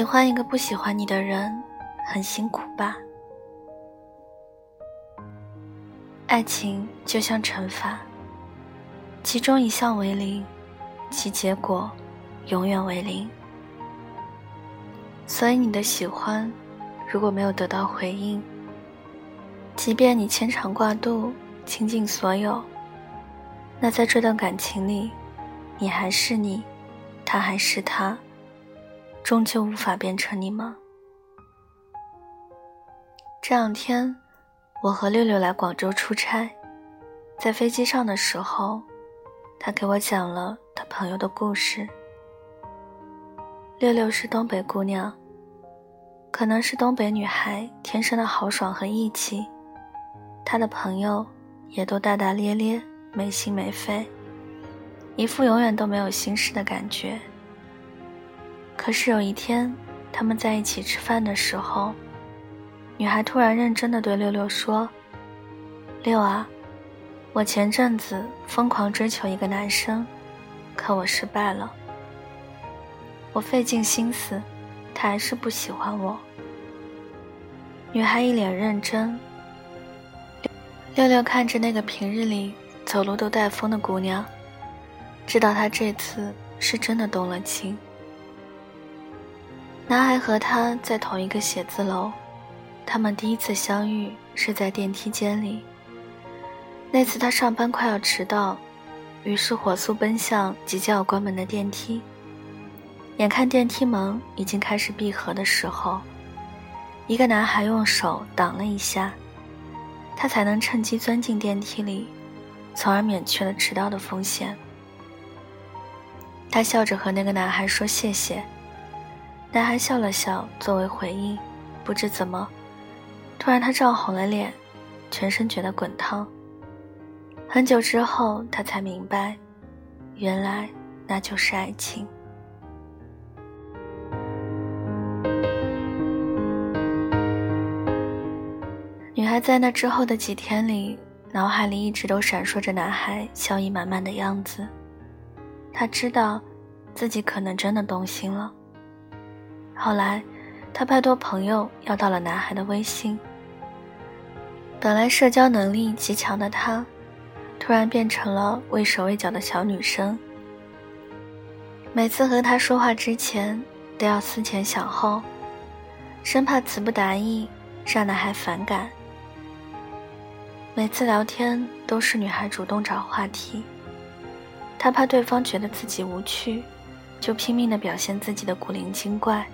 喜欢一个不喜欢你的人，很辛苦吧？爱情就像乘法，其中一项为零，其结果永远为零。所以你的喜欢，如果没有得到回应，即便你牵肠挂肚、倾尽所有，那在这段感情里，你还是你，他还是他。终究无法变成你吗？这两天，我和六六来广州出差，在飞机上的时候，他给我讲了他朋友的故事。六六是东北姑娘，可能是东北女孩天生的豪爽和义气，她的朋友也都大大咧咧、没心没肺，一副永远都没有心事的感觉。可是有一天，他们在一起吃饭的时候，女孩突然认真的对六六说：“六啊，我前阵子疯狂追求一个男生，可我失败了。我费尽心思，他还是不喜欢我。”女孩一脸认真。六六看着那个平日里走路都带风的姑娘，知道她这次是真的动了情。男孩和他在同一个写字楼，他们第一次相遇是在电梯间里。那次他上班快要迟到，于是火速奔向即将要关门的电梯。眼看电梯门已经开始闭合的时候，一个男孩用手挡了一下，他才能趁机钻进电梯里，从而免去了迟到的风险。他笑着和那个男孩说谢谢。男孩笑了笑作为回应，不知怎么，突然他涨红了脸，全身觉得滚烫。很久之后，他才明白，原来那就是爱情。女孩在那之后的几天里，脑海里一直都闪烁着男孩笑意满满的样子。她知道，自己可能真的动心了。后来，他拜托朋友要到了男孩的微信。本来社交能力极强的他，突然变成了畏手畏脚的小女生。每次和他说话之前，都要思前想后，生怕词不达意，让男孩反感。每次聊天都是女孩主动找话题，他怕对方觉得自己无趣，就拼命的表现自己的古灵精怪。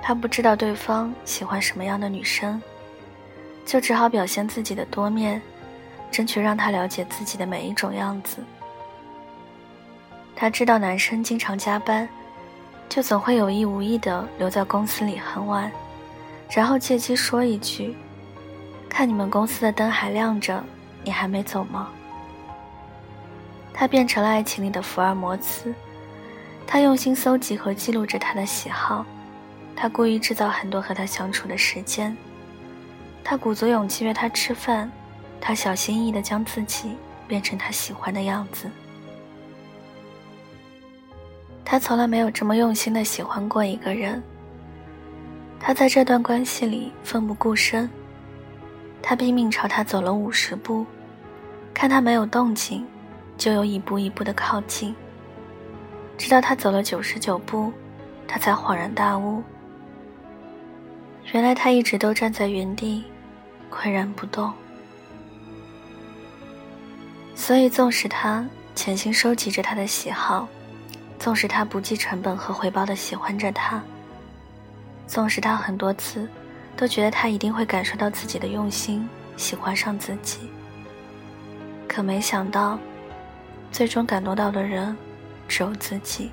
他不知道对方喜欢什么样的女生，就只好表现自己的多面，争取让他了解自己的每一种样子。他知道男生经常加班，就总会有意无意的留在公司里很晚，然后借机说一句：“看你们公司的灯还亮着，你还没走吗？”他变成了爱情里的福尔摩斯，他用心搜集和记录着他的喜好。他故意制造很多和他相处的时间，他鼓足勇气约他吃饭，他小心翼翼地将自己变成他喜欢的样子。他从来没有这么用心地喜欢过一个人。他在这段关系里奋不顾身，他拼命朝他走了五十步，看他没有动静，就又一步一步的靠近，直到他走了九十九步，他才恍然大悟。原来他一直都站在原地，岿然不动。所以，纵使他潜心收集着他的喜好，纵使他不计成本和回报的喜欢着他，纵使他很多次都觉得他一定会感受到自己的用心，喜欢上自己，可没想到，最终感动到的人只有自己。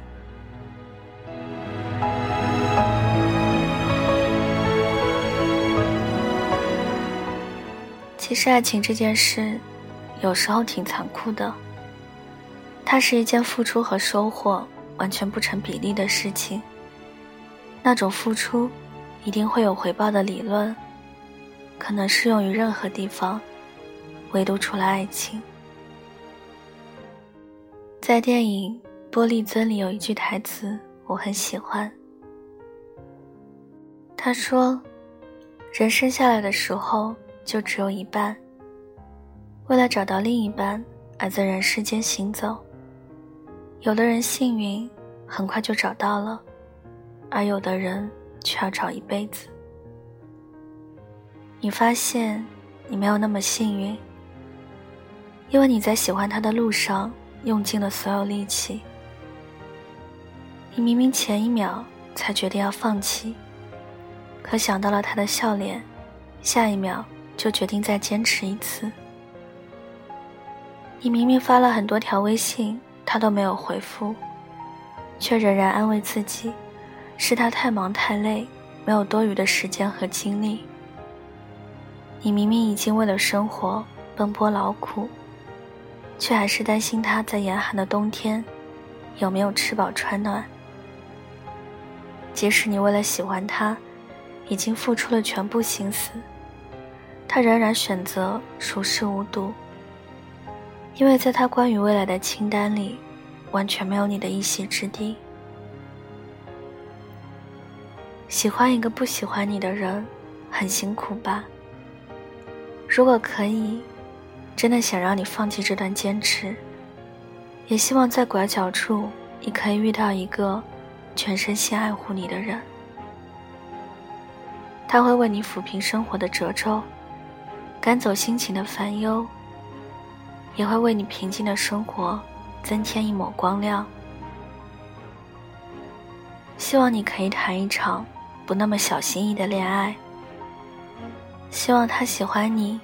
其实，爱情这件事，有时候挺残酷的。它是一件付出和收获完全不成比例的事情。那种付出，一定会有回报的理论，可能适用于任何地方，唯独除了爱情。在电影《玻璃樽》里有一句台词，我很喜欢。他说：“人生下来的时候就只有一半。为了找到另一半而在人世间行走，有的人幸运，很快就找到了，而有的人却要找一辈子。你发现你没有那么幸运，因为你在喜欢他的路上用尽了所有力气。你明明前一秒才决定要放弃。”可想到了他的笑脸，下一秒就决定再坚持一次。你明明发了很多条微信，他都没有回复，却仍然安慰自己，是他太忙太累，没有多余的时间和精力。你明明已经为了生活奔波劳苦，却还是担心他在严寒的冬天有没有吃饱穿暖。即使你为了喜欢他。已经付出了全部心思，他仍然选择熟视无睹，因为在他关于未来的清单里，完全没有你的一席之地。喜欢一个不喜欢你的人，很辛苦吧？如果可以，真的想让你放弃这段坚持，也希望在拐角处，你可以遇到一个全身心爱护你的人。他会为你抚平生活的褶皱，赶走心情的烦忧，也会为你平静的生活增添一抹光亮。希望你可以谈一场不那么小心翼翼的恋爱。希望他喜欢你，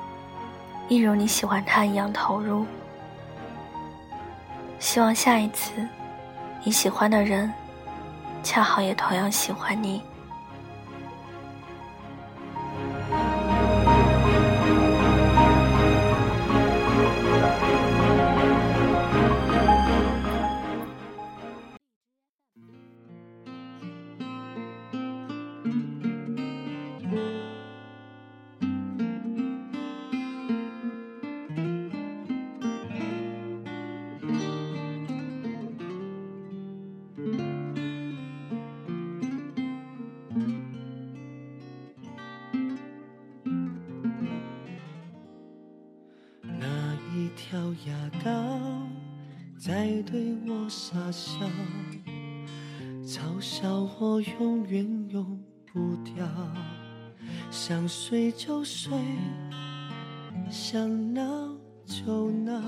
一如你喜欢他一样投入。希望下一次，你喜欢的人，恰好也同样喜欢你。笑，嘲笑我永远用不掉。想睡就睡，想闹就闹，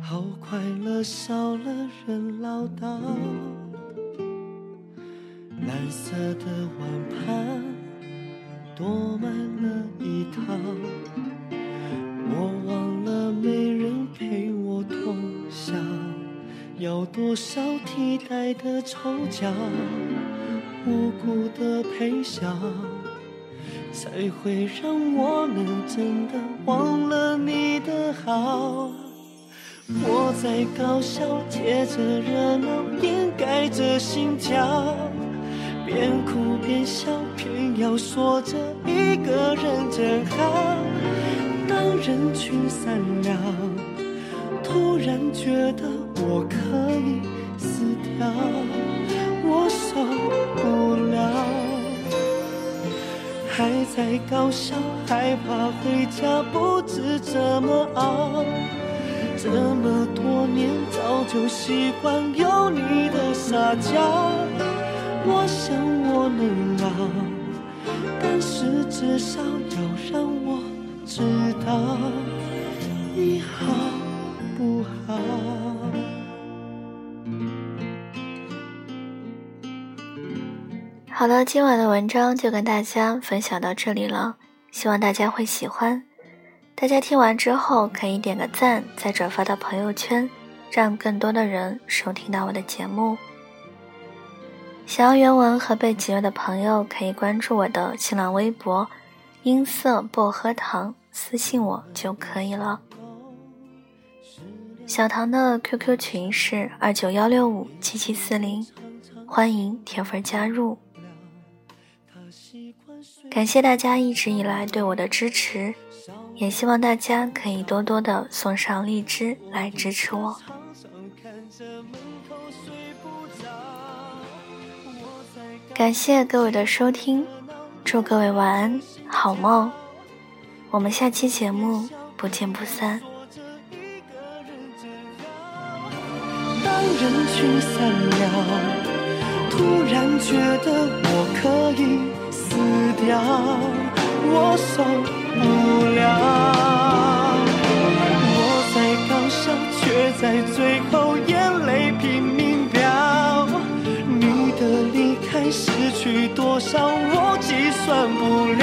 好快乐少了人唠叨。蓝色的碗盘多满了一套，我忘要多少替代的丑角，无辜的陪笑，才会让我们真的忘了你的好。我在搞笑，借着热闹掩盖着心跳，边哭边笑，偏要说着一个人真好。当人群散了。突然觉得我可以死掉，我受不了，还在搞笑，害怕回家不知怎么熬。这么多年早就习惯有你的撒娇，我想我能熬，但是至少要让我知道你好。不好。好了，今晚的文章就跟大家分享到这里了，希望大家会喜欢。大家听完之后可以点个赞，再转发到朋友圈，让更多的人收听到我的节目。想要原文和背景乐的朋友可以关注我的新浪微博“音色薄荷糖”，私信我就可以了。小唐的 QQ 群是二九幺六五七七四零，欢迎铁粉加入。感谢大家一直以来对我的支持，也希望大家可以多多的送上荔枝来支持我。感谢各位的收听，祝各位晚安，好梦。我们下期节目不见不散。当人群散了，突然觉得我可以要我受不了。我在高烧却在最后眼泪拼命掉你的离开失去多少我计算不了。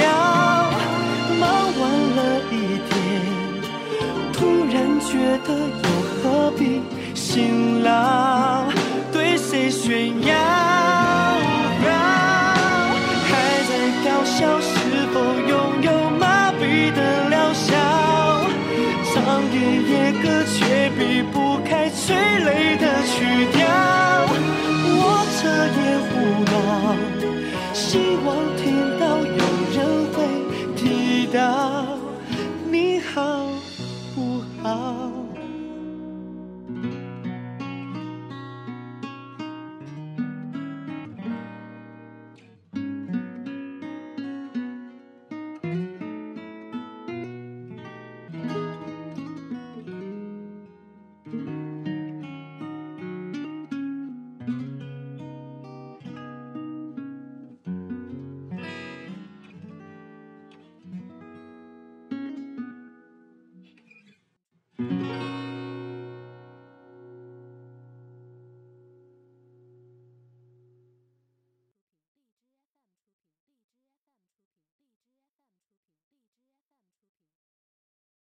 忙完了一天突然觉得又何必辛劳？对谁炫耀？避不开催泪的曲调，我彻夜胡闹，希望听到有人会提到你好不好。